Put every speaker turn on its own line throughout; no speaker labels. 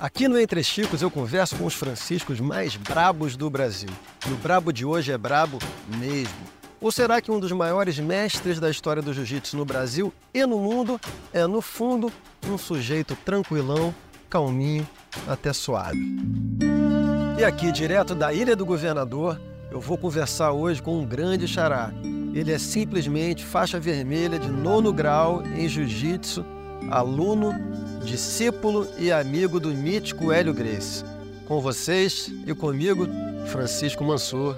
Aqui no Entre Chicos eu converso com os franciscos mais brabos do Brasil. E o brabo de hoje é brabo mesmo. Ou será que um dos maiores mestres da história do jiu-jitsu no Brasil e no mundo é, no fundo, um sujeito tranquilão, calminho, até suave? E aqui, direto da Ilha do Governador, eu vou conversar hoje com um grande xará. Ele é simplesmente faixa vermelha de nono grau em jiu-jitsu, aluno, discípulo e amigo do mítico Hélio Grace. Com vocês e comigo, Francisco Mansur.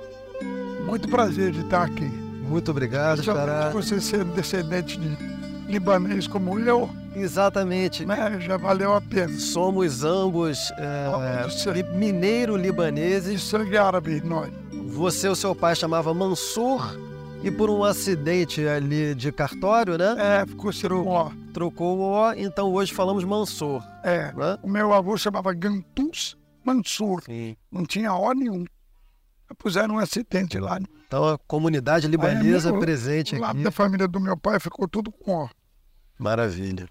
Muito prazer de estar aqui.
Muito obrigado, xará.
Você ser descendente de libanês como eu,
Exatamente.
né, já valeu a pena.
Somos ambos é, li- mineiro-libaneses.
de sangue árabe, nós.
Você, o seu pai, chamava Mansur e por um acidente ali de cartório, né?
É, ficou ó.
Trocou o O, então hoje falamos Mansur.
É,
Né?
o meu avô chamava Gantus Mansur,
Sim.
não tinha ó nenhum. Puseram um acidente lá.
Então a comunidade libanesa
meu-
presente
O lado
aqui.
da família do meu pai ficou tudo com ó.
Maravilha.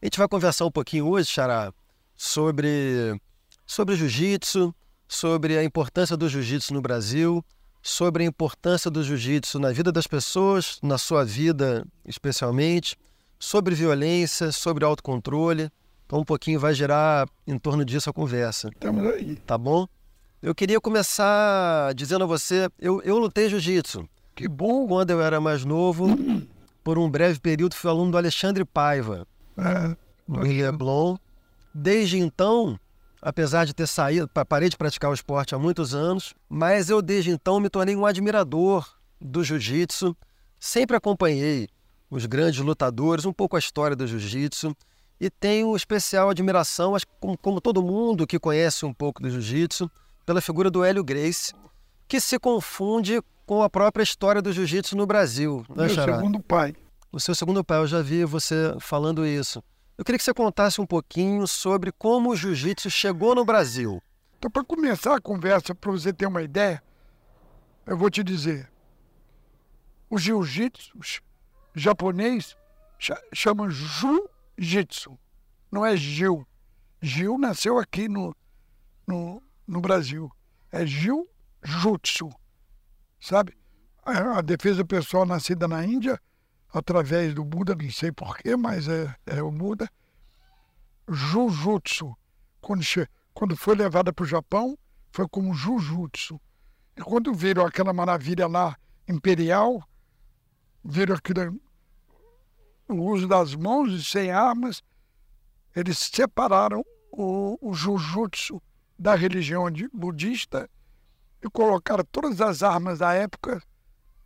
A gente vai conversar um pouquinho hoje, Xará, sobre, sobre jiu-jitsu, sobre a importância do jiu-jitsu no Brasil, sobre a importância do jiu-jitsu na vida das pessoas, na sua vida especialmente, sobre violência, sobre autocontrole. Então um pouquinho vai girar em torno disso a conversa,
Estamos aí.
tá bom? Eu queria começar dizendo a você, eu, eu lutei jiu-jitsu.
Que bom.
Quando eu era mais novo, por um breve período fui aluno do Alexandre Paiva,
É,
no Leblon. Desde então, apesar de ter saído, pa- parei de praticar o esporte há muitos anos, mas eu desde então me tornei um admirador do jiu-jitsu. Sempre acompanhei os grandes lutadores, um pouco a história do jiu-jitsu e tenho especial admiração, acho como, como todo mundo que conhece um pouco do jiu-jitsu, pela figura do Hélio Grace, que se confunde com a própria história do jiu-jitsu no Brasil. Né,
meu
Xará?
segundo pai.
O seu segundo pai, eu já vi você falando isso. Eu queria que você contasse um pouquinho sobre como o jiu-jitsu chegou no Brasil.
Então, para começar a conversa, para você ter uma ideia, eu vou te dizer. O jiu-jitsu japonês cha- chama jiu-jitsu, não é Gil. Gil nasceu aqui no, no, no Brasil. É jiu-jutsu, sabe? A, a defesa pessoal nascida na Índia, através do Buda, não sei porquê, mas é, é o Buda. Jujutsu. Quando, quando foi levada para o Japão, foi como Jujutsu. E quando viram aquela maravilha lá, imperial, viram aquilo, o uso das mãos e sem armas, eles separaram o, o Jujutsu da religião de- budista e colocaram todas as armas da época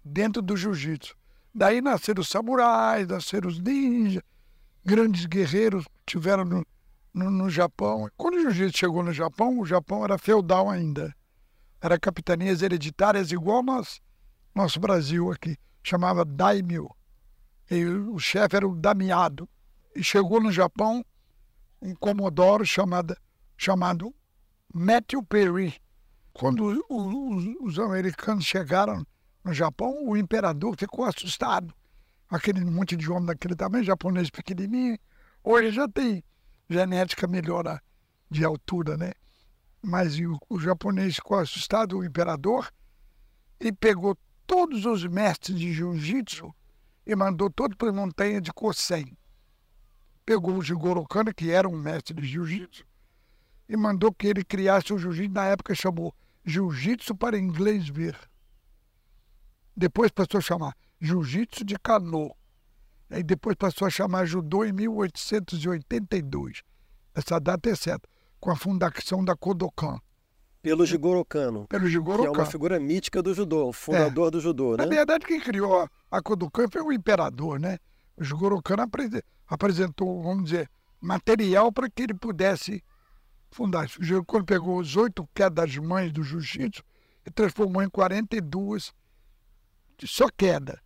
dentro do Jiu-Jitsu. Daí nasceram os samurais, nasceram os ninjas, grandes guerreiros tiveram no, no, no Japão. Quando o jiu-jitsu chegou no Japão, o Japão era feudal ainda. Era capitanias hereditárias igual nós, nosso Brasil aqui. Chamava daimyo. E o chefe era o damiado. E chegou no Japão um comodoro chamado, chamado Matthew Perry. Quando os, os- os americanos chegaram no Japão, o imperador ficou assustado. Aquele monte de homem daquele tamanho, japonês pequenininho. Hoje já tem genética melhor de altura, né? Mas o, o japonês ficou assustado, o imperador, e pegou todos os mestres de jiu-jitsu e mandou todos para a montanha de Kosen. Pegou o Jigoro Kano, que era um mestre de jiu-jitsu, e mandou que ele criasse o jiu-jitsu, na época chamou Jiu-Jitsu para inglês ver. Depois passou a chamar Jiu-Jitsu de Kano. Aí depois passou a chamar Judô em 1882. Essa data é certa, com a fundação da Kodokan,
Pelo Jigoro Kano,
pelo
que
Jigoro
é uma
Kano.
figura mítica do judô, o fundador do judô,
Na
né?
verdade, quem criou a, Kodokan foi o imperador, né? O Jigoro Kano apre- apresentou, vamos dizer, material para que ele pudesse fundar. O Jigoro Kano pegou os oito quedas mães do jiu-jitsu e transformou em 42 de só queda.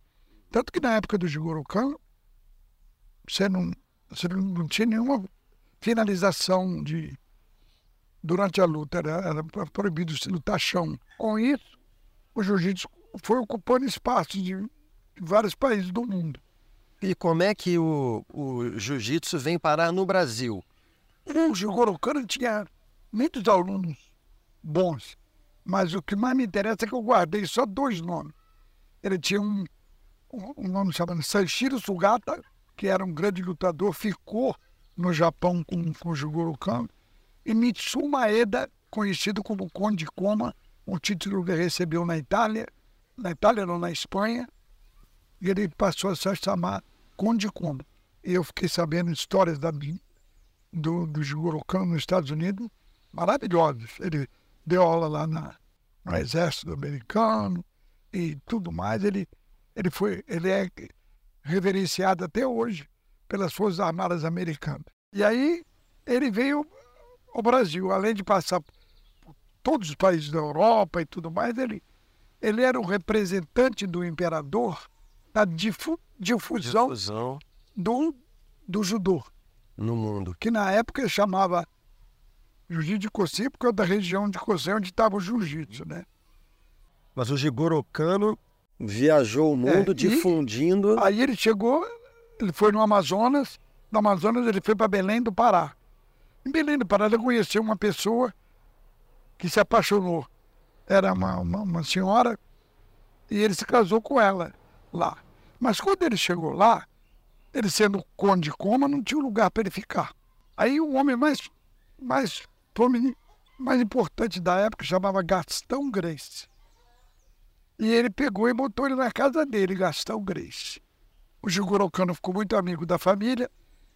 Tanto que na época do Jigoro Kano, você não, você não tinha nenhuma finalização de durante a luta, era, era proibido se lutar chão. Com isso, o jiu-jitsu foi ocupando espaços de, de vários países do mundo.
E como é que o, o jiu-jitsu vem parar no Brasil?
O Jigoro Kano tinha muitos alunos bons, mas o que mais me interessa é que eu guardei só dois nomes. Ele tinha um, um nome chamado Sanshiro Sugata, que era um grande lutador, ficou no Japão com, com o Jigoro Kano, e Mitsu Maeda, conhecido como Conde Koma, um título que recebeu na Itália, na Itália não, na Espanha, e ele passou a se chamar Conde Koma. E eu fiquei sabendo histórias da, do, do Jigoro nos Estados Unidos, maravilhosas. Ele deu aula lá na, no exército americano e tudo mais. Ele, ele, foi, ele é reverenciado até hoje pelas Forças Armadas Americanas. E aí ele veio ao Brasil, além de passar por todos os países da Europa e tudo mais, ele, ele era o representante do imperador da difu, difusão, difusão, Do, do judô.
No mundo.
Que na época chamava Jiu-Jitsu de Kosei, porque é da região de Kosei onde estava o jiu-jitsu, né?
Mas o Jigoro Kano viajou o mundo é, difundindo.
Aí ele chegou, ele foi no Amazonas, no Amazonas ele foi para Belém do Pará. Em Belém do Pará ele conheceu uma pessoa que se apaixonou. Era uma, uma, uma senhora e ele se casou com ela lá. Mas quando ele chegou lá, ele sendo conde de coma, não tinha lugar para ele ficar. Aí o homem mais, mais, mais importante da época chamava Gastão Grace. E ele pegou e botou ele na casa dele, Gastão Grace. O Jigoro Kano ficou muito amigo da família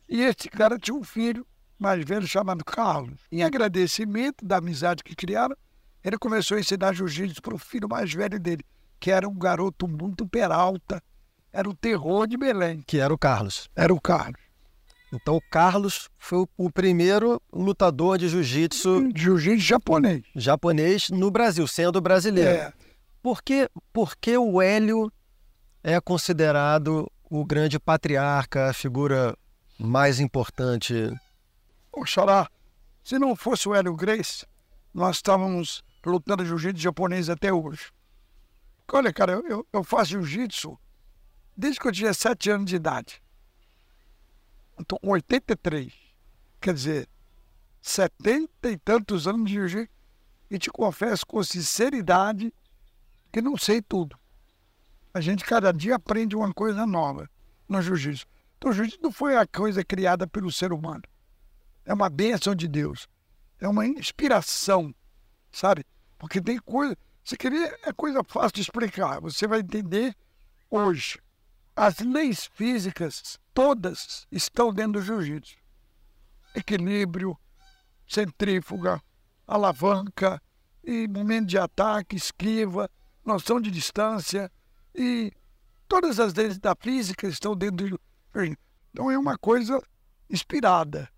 e esse cara tinha um filho mais velho chamado Carlos. Em agradecimento da amizade que criaram, ele começou a ensinar jiu-jitsu para o filho mais velho dele, que era um garoto muito peralta, era o terror de Belém.
Que era o Carlos.
Era o Carlos.
Então o Carlos foi o primeiro lutador de jiu-jitsu.
Jiu-jitsu japonês.
Japonês no Brasil, sendo brasileiro. É. Por que, por que o Hélio é considerado o grande patriarca, a figura mais importante?
Oxalá, se não fosse o Hélio Grace, nós estávamos lutando jiu-jitsu japonês até hoje. Olha, cara, eu, eu faço jiu-jitsu desde que eu tinha sete anos de idade. Com 83. Quer dizer, setenta e tantos anos de jiu-jitsu. E te confesso com sinceridade que não sei tudo. A gente cada dia aprende uma coisa nova no jiu-jitsu. Então, o jiu-jitsu não foi a coisa criada pelo ser humano. É uma bênção de Deus. É uma inspiração, sabe? Porque tem coisa. Você queria. É coisa fácil de explicar. Você vai entender hoje. As leis físicas, todas, estão dentro do jiu-jitsu. Equilíbrio, centrífuga, alavanca, e momento de ataque, esquiva, noção de distância e todas as leis da física estão dentro do. Então é uma coisa inspirada.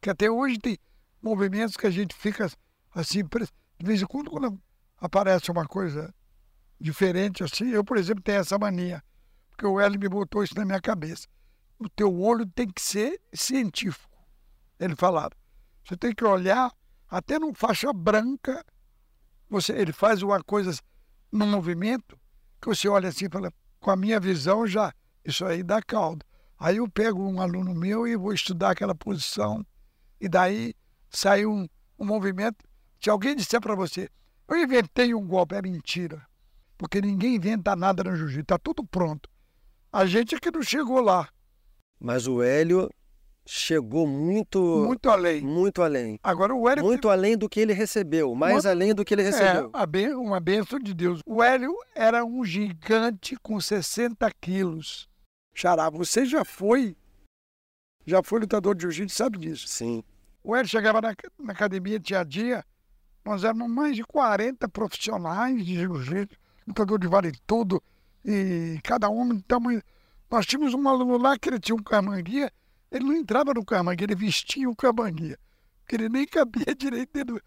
Que até hoje tem movimentos que a gente fica assim, de vez em quando, quando aparece uma coisa diferente assim, eu, por exemplo, tenho essa mania, porque o Hélio me botou isso na minha cabeça. O teu olho tem que ser científico. Ele falava. Você tem que olhar, até no faixa branca, você, ele faz uma coisa no movimento, que você olha assim e fala, com a minha visão já, isso aí dá caldo. Aí eu pego um aluno meu e vou estudar aquela posição, e daí sai um, um movimento. Se alguém disser para você, eu inventei um golpe, é mentira. Porque ninguém inventa nada no jiu-jitsu, está tudo pronto. A gente é que não chegou lá.
Mas o Hélio chegou muito
muito além
muito além
agora o Hélio
muito além do que ele recebeu mais além do que ele recebeu
é ben... uma benção de Deus o Hélio era um gigante com 60 quilos Xará você já foi já foi lutador de jiu-jitsu sabe disso
sim
o Hélio chegava na, na academia dia a dia nós éramos mais de 40 profissionais de jiu-jitsu lutador de vale tudo e cada um tamanho nós tínhamos um aluno lá que ele tinha um camanguia ele não entrava no camangue, ele vestia o camangue. Porque ele nem cabia direito dentro.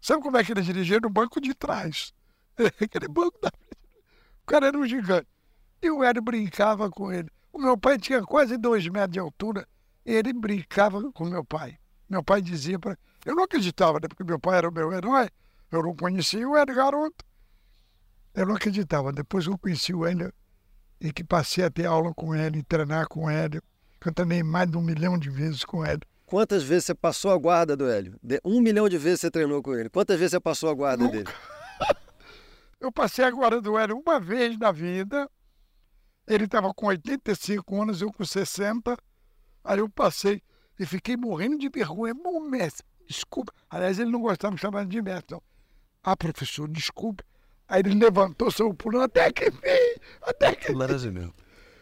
Sabe como é que ele dirigia? No banco de trás. Aquele banco da frente. O cara era um gigante. E o Hélio brincava com ele. O meu pai tinha quase dois metros de altura. E ele brincava com meu pai. Meu pai dizia para. Eu não acreditava, né? Porque meu pai era o meu herói. Eu não conhecia o Hélio garoto. Eu não acreditava. Depois eu conheci o Hélio e que passei a ter aula com ele, treinar com ele. Eu treinei mais de um milhão de vezes com ele.
Quantas vezes você passou a guarda do Hélio? De- Um milhão de vezes você treinou com ele. Quantas vezes você passou a guarda
Nunca.
dele?
Eu passei agora do Hélio uma vez na vida. Ele estava com 85 anos, eu com 60. Aí eu passei e fiquei morrendo de vergonha. Bom, mestre, desculpa. Aliás, ele não gostava de chamar de mestre, não. Ah, professor, desculpe. Aí ele levantou, saiu pulando, até que fim, até que.
Maravilhoso.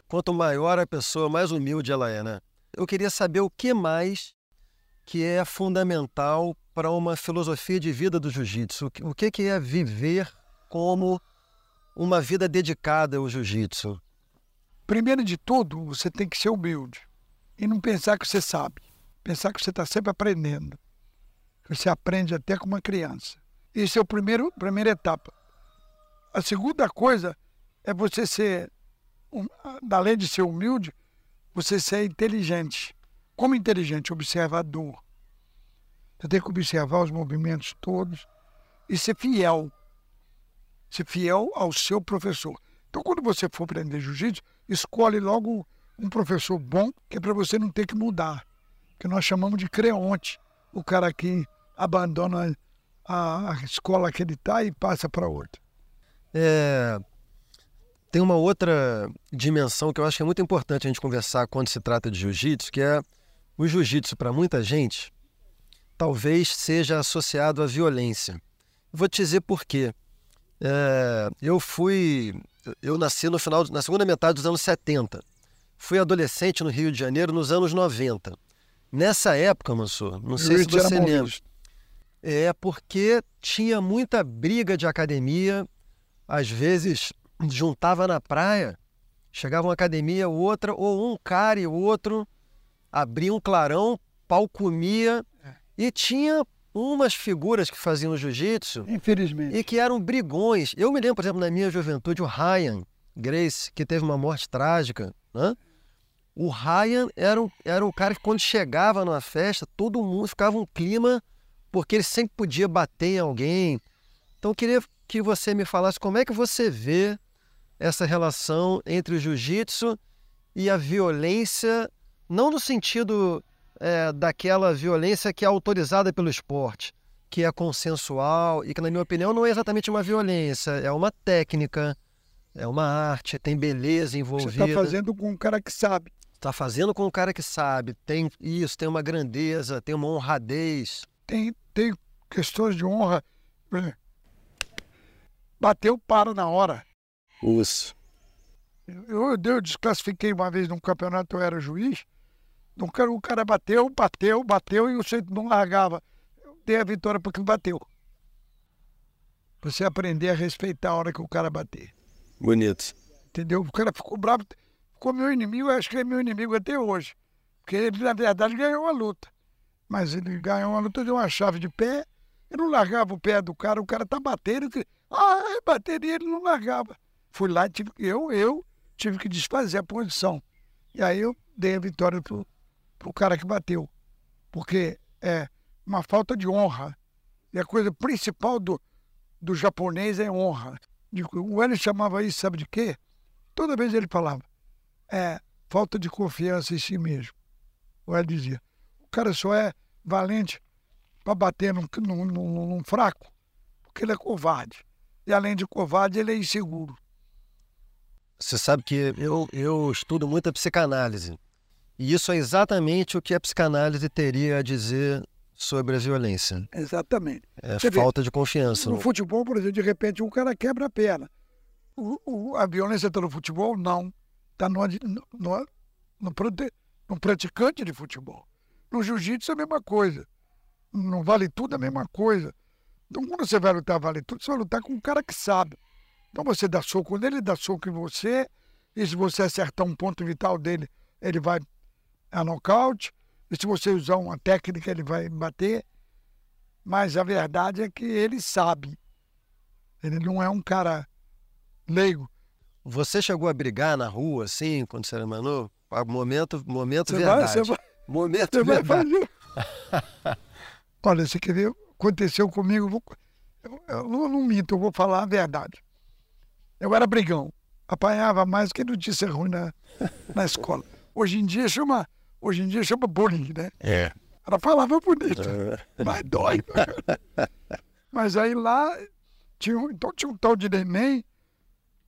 Quanto maior a pessoa, mais humilde ela é, né? Eu queria saber o que mais que é fundamental para uma filosofia de vida do jiu-jitsu. O que que é viver como uma vida dedicada ao jiu-jitsu?
Primeiro de tudo, você tem que ser humilde e não pensar que você sabe. Pensar que você está sempre aprendendo. Você aprende até com uma criança. Isso é o primeiro, primeira etapa. A segunda coisa é você ser, além de ser humilde, você ser inteligente. Como inteligente? Observador. Você tem que observar os movimentos todos e ser fiel. Ser fiel ao seu professor. Então, quando você for aprender jiu-jitsu, escolhe logo um professor bom, que é para você não ter que mudar. Que nós chamamos de creonte. O cara que abandona a, a escola que ele está e passa para outra.
É, Tem uma outra dimensão que eu acho que é muito importante a gente conversar quando se trata de jiu-jitsu, que é o jiu-jitsu, para muita gente, talvez seja associado à violência. Vou te dizer por quê. É, eu fui. Eu nasci no final, na segunda metade dos anos 70. Fui adolescente no Rio de Janeiro nos anos 90. Nessa época, Mansur, não sei se você lembra.
visto.
É porque tinha muita briga de academia, às vezes juntava na praia, chegava uma academia, outra, ou um cara e o outro, abria um clarão, pau comia, e tinha umas figuras que faziam jiu-jitsu
Infelizmente.
e que eram brigões. Eu me lembro, por exemplo, na minha juventude, o Ryan Grace, que teve uma morte trágica, né? O Ryan era, um, era o cara que quando chegava numa festa, todo mundo ficava um clima, porque ele sempre podia bater em alguém. Então eu queria que você me falasse como é que você vê essa relação entre o jiu-jitsu e a violência, não no sentido é, daquela violência que é autorizada pelo esporte, que é consensual e que, na minha opinião, não é exatamente uma violência, é uma técnica, é uma arte, tem beleza
Você
envolvida.
está fazendo com um cara que sabe.
Tá fazendo com um cara que sabe, tem isso, tem uma grandeza, tem uma honradez.
Tem, tem questões de honra. Bateu, para na hora.
Isso.
Eu, eu desclassifiquei uma vez num campeonato, eu era juiz. Um cara, o cara bateu, bateu, bateu e o centro não largava. Eu dei a vitória porque bateu. Você aprender a respeitar a hora que o cara bater.
Bonito.
Entendeu? O cara ficou bravo, ficou meu inimigo, eu acho que é meu inimigo até hoje. Porque ele, na verdade, ganhou a luta. Mas ele ganhou a luta, deu uma chave de pé, e não largava o pé do cara, o cara tá batendo, que, ah, bateria, ele não largava. Fui lá, tive, eu, eu tive que desfazer a posição. E aí eu dei a vitória pro, pro cara que bateu. Porque é uma falta de honra. E a coisa principal do, do japonês é honra. O Hélio chamava isso, sabe de quê? Toda vez ele falava, é falta de confiança em si mesmo. O Hélio dizia, o cara só é valente para bater num, num, num- num fraco, porque ele é covarde. E além de covarde, ele é inseguro.
Você sabe que eu, eu estudo muita psicanálise. E isso é exatamente o que a psicanálise teria a dizer sobre a violência.
Exatamente.
É
Você vê,
falta de confiança.
No futebol, por exemplo, de repente um cara quebra a perna. O- o- a violência está no futebol? Não. Está no, no, no, no praticante de futebol. No jiu-jitsu é a mesma coisa. No vale tudo é a mesma coisa. Então, quando você vai lutar vale tudo, você vai lutar com um cara que sabe. Então, você dá soco nele, ele dá soco em você. E se você acertar um ponto vital dele, ele vai a nocaute. E se você usar uma técnica, ele vai bater. Mas a verdade é que ele sabe. Ele não é um cara leigo.
Você chegou a brigar na rua, assim, quando você era menor? Ah, Momento, momento
Você vai,
verdade.
você vai,
Momento
você vai
verdade.
fazer. Olha, você quer ver? Aconteceu comigo. eu vou- Eu, eu não, não minto, eu vou falar a verdade. Eu era brigão. Apanhava mais que notícia ruim na, na escola. Hoje em dia chama, hoje em dia chama bullying, né?
É.
Era palavra bonita, mas dói. mas aí lá, tinha, então tinha um tal de neném,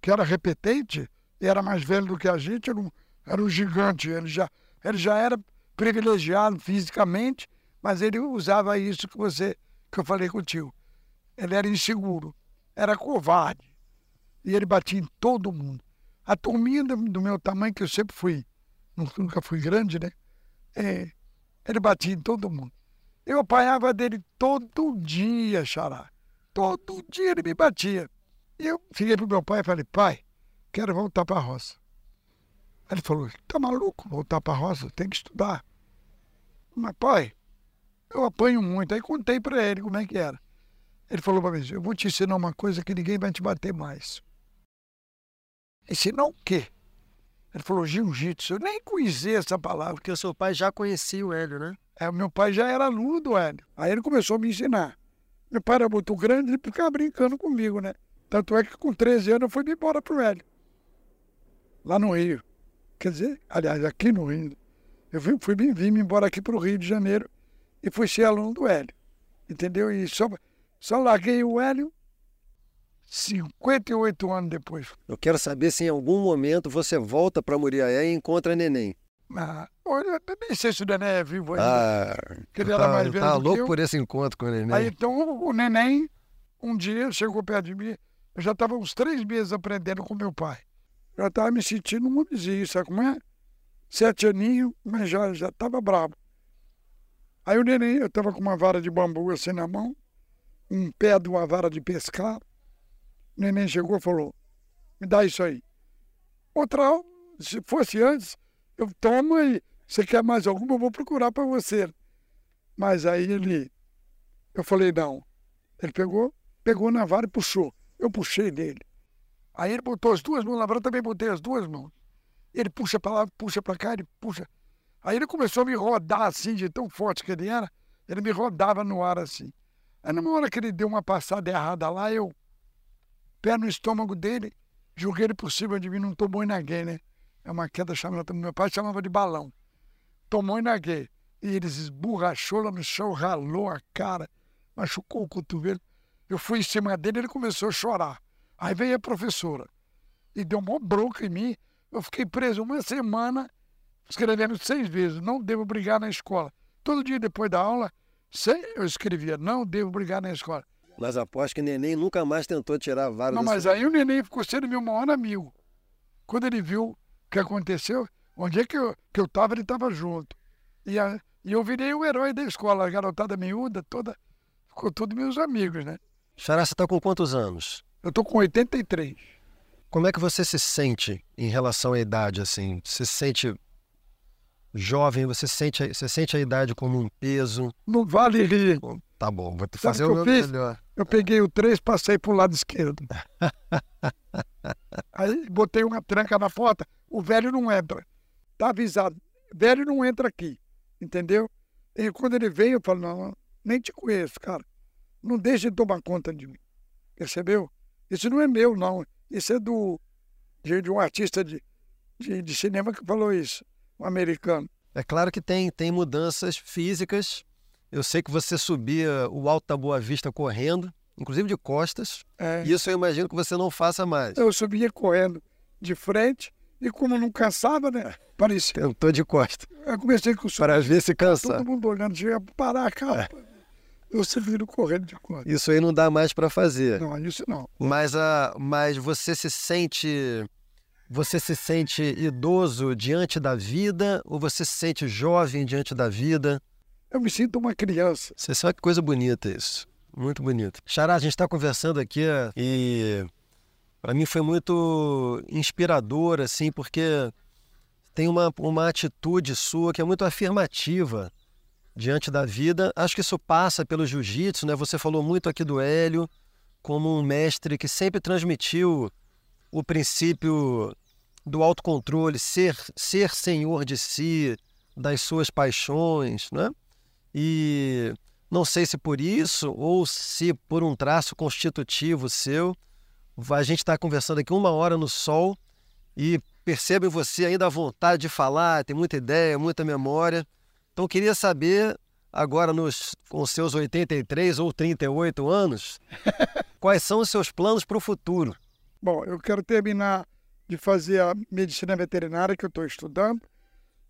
que era repetente, era mais velho do que a gente, era um, era um gigante. Ele já, ele já era privilegiado fisicamente, mas ele usava isso que você que eu falei contigo. Ele era inseguro, era covarde. E ele batia em todo mundo. A turminha do, do meu tamanho, que eu sempre fui, nu- nunca fui grande, né? É, ele batia em todo mundo. Eu apanhava dele todo dia, xará. Todo dia ele me batia. E eu fiquei pro meu pai e falei, pai, quero voltar para a roça. Aí ele falou, tá maluco voltar para a roça? Tem que estudar. Mas, pai, eu apanho muito. Aí contei para ele como é que era. Ele falou para mim, eu vou te ensinar uma coisa que ninguém vai te bater mais. Ensinar o quê? Ele falou, jiu-jitsu. Eu nem conhecia essa palavra.
Porque o seu pai já conhecia o Hélio, né?
É, o meu pai já era aluno do Hélio. Aí ele começou a me ensinar. Meu pai era muito grande, ele ficava brincando comigo, né? Tanto é que com 13 anos eu fui embora pro Hélio. Lá no Rio. Quer dizer, aliás, aqui no Rio. Eu fui, fui vim, vim embora aqui pro Rio de Janeiro e fui ser aluno do Hélio. Entendeu? E só, só larguei o Hélio 58 anos depois.
Eu quero saber se em algum momento você volta para Muriaé e encontra neném.
Ah, olha, eu nem sei se o Nené é vivo ainda.
Ah,
que ele era mais velho
tá
do que
louco
eu.
por esse encontro com o neném.
Aí então o neném, um dia, chegou perto de mim. Eu já estava uns três meses aprendendo com meu pai. Já estava me sentindo um homenzinho, sabe como é? Sete aninhos, mas já estava bravo. Aí o neném, eu estava com uma vara de bambu assim na mão, um pé de uma vara de pescar. O neném chegou e falou: Me dá isso aí. Outra, se fosse antes, eu tomo e você quer mais alguma, eu vou procurar para você. Mas aí ele, eu falei: Não. Ele pegou, pegou na vara e puxou. Eu puxei dele. Aí ele botou as duas mãos na eu também botei as duas mãos. Ele puxa para lá, puxa para cá, ele puxa. Aí ele começou a me rodar assim, de tão forte que ele era, ele me rodava no ar assim. Aí numa hora que ele deu uma passada errada lá, eu, pé no estômago dele, joguei ele por cima de mim, não tomou naguei, né? É uma queda chamada, meu pai chamava de balão. Tomou e naguei. E ele esborrachou lá no chão, ralou a cara, machucou o cotovelo. Eu fui em cima dele, ele começou a chorar. Aí veio a professora e deu uma bronca em mim. Eu fiquei preso uma semana, escrevendo seis vezes, não devo brigar na escola. Todo dia depois da aula, eu escrevia, não devo brigar na escola.
Mas aposto que neném nunca mais tentou tirar a vara
Não, mas
seu-
aí o neném ficou sendo meu maior amigo. Quando ele viu o que aconteceu, onde é que eu, que eu tava, ele estava junto. E, a- e eu virei o herói da escola, a garotada miúda toda, ficou todos meus amigos, né?
Xará, você está com quantos anos?
Eu tô com 83.
Como é que você se sente em relação à idade, assim? Você se sente jovem? Você sente, você sente a idade como um peso?
Não vale rir.
Tá bom, vou
Sabe
fazer
o
o meu
fiz?
melhor.
Eu peguei o 3, passei pro lado esquerdo. Aí botei uma tranca na porta, o velho não entra. Tá avisado. Velho não entra aqui. Entendeu? E quando ele veio, eu falo, não, nem te conheço, cara. Não deixe de tomar conta de mim. Percebeu? Isso não é meu, não. Isso é do de, de um artista de, de, de cinema que falou isso, um americano.
É claro que tem, tem mudanças físicas. Eu sei que você subia o Alto da Boa Vista correndo, inclusive de costas.
É.
Isso eu imagino que você não faça mais.
Eu subia correndo de frente e como não cansava, né? Parecia.
Tentou de costas,
Eu comecei com o
para ver se cansa.
todo mundo olhando, tinha parar a capa. Eu subindo correndo de costas.
Isso aí não dá mais para fazer.
Não, isso não.
Mas, a, mas você se sente. Você se sente idoso diante da vida ou você se sente jovem diante da vida?
Eu me sinto uma criança.
Você sabe que coisa bonita isso. Muito bonito. Xará, a gente está conversando aqui e para mim foi muito inspirador, assim, porque tem uma, uma atitude sua que é muito afirmativa diante da vida. Acho que isso passa pelo jiu-jitsu, né? Você falou muito aqui do Hélio como um mestre que sempre transmitiu o princípio do autocontrole, ser, ser senhor de si, das suas paixões, né? E não sei se por isso ou se por um traço constitutivo seu, a gente está conversando aqui uma hora no sol e percebo em você ainda a vontade de falar, tem muita ideia, muita memória. Então eu queria saber agora nos, com seus 83 ou 38 anos, quais são os seus planos para o futuro?
Bom, eu quero terminar de fazer a medicina veterinária que eu estou estudando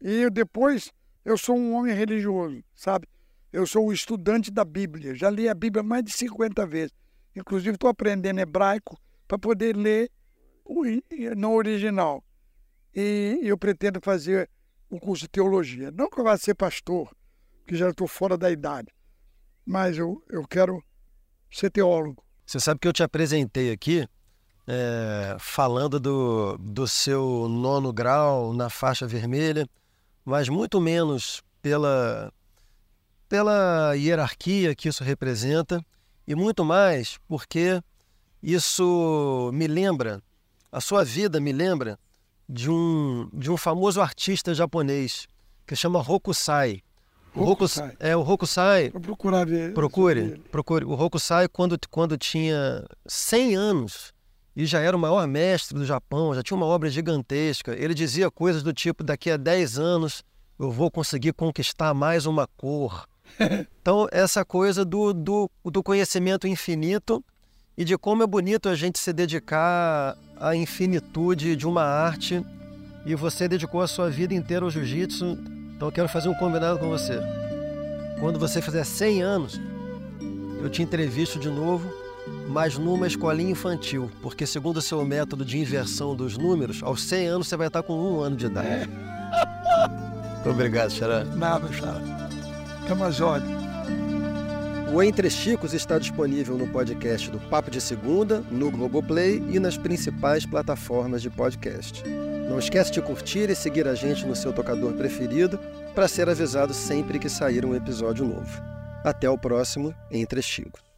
e depois eu sou um homem religioso, sabe? Eu sou um estudante da Bíblia, já li a Bíblia mais de 50 vezes. Inclusive estou aprendendo hebraico para poder ler no original. E eu pretendo fazer um curso de teologia. Não que eu vá ser pastor, que já estou fora da idade, mas eu, eu quero ser teólogo.
Você sabe que eu te apresentei aqui é, falando do, do seu nono grau na faixa vermelha, mas muito menos pela, pela hierarquia que isso representa e muito mais porque isso me lembra, a sua vida me lembra de um, de um famoso artista japonês que chama Hokusai. O Hokusai. É, o Hokusai.
Vou procurar ver.
Procure, procure. O Hokusai, quando, quando tinha 100 anos e já era o maior mestre do Japão, já tinha uma obra gigantesca, ele dizia coisas do tipo: daqui a 10 anos eu vou conseguir conquistar mais uma cor. Então, essa coisa do, do, do conhecimento infinito e de como é bonito a gente se dedicar à infinitude de uma arte. E você dedicou a sua vida inteira ao jiu-jitsu, então eu quero fazer um combinado com você. Quando você fizer 100 anos, eu te entrevisto de novo, mas numa escolinha infantil, porque segundo o seu método de inversão dos números, aos 100 anos você vai estar com um ano de idade. É. Muito obrigado, Xará.
Nada, Xará. Até mais ordem.
O Entre Chicos está disponível no podcast do Papo de Segunda, no Globoplay e nas principais plataformas de podcast. Não esquece de curtir e seguir a gente no seu tocador preferido para ser avisado sempre que sair um episódio novo. Até o próximo Entre Chicos.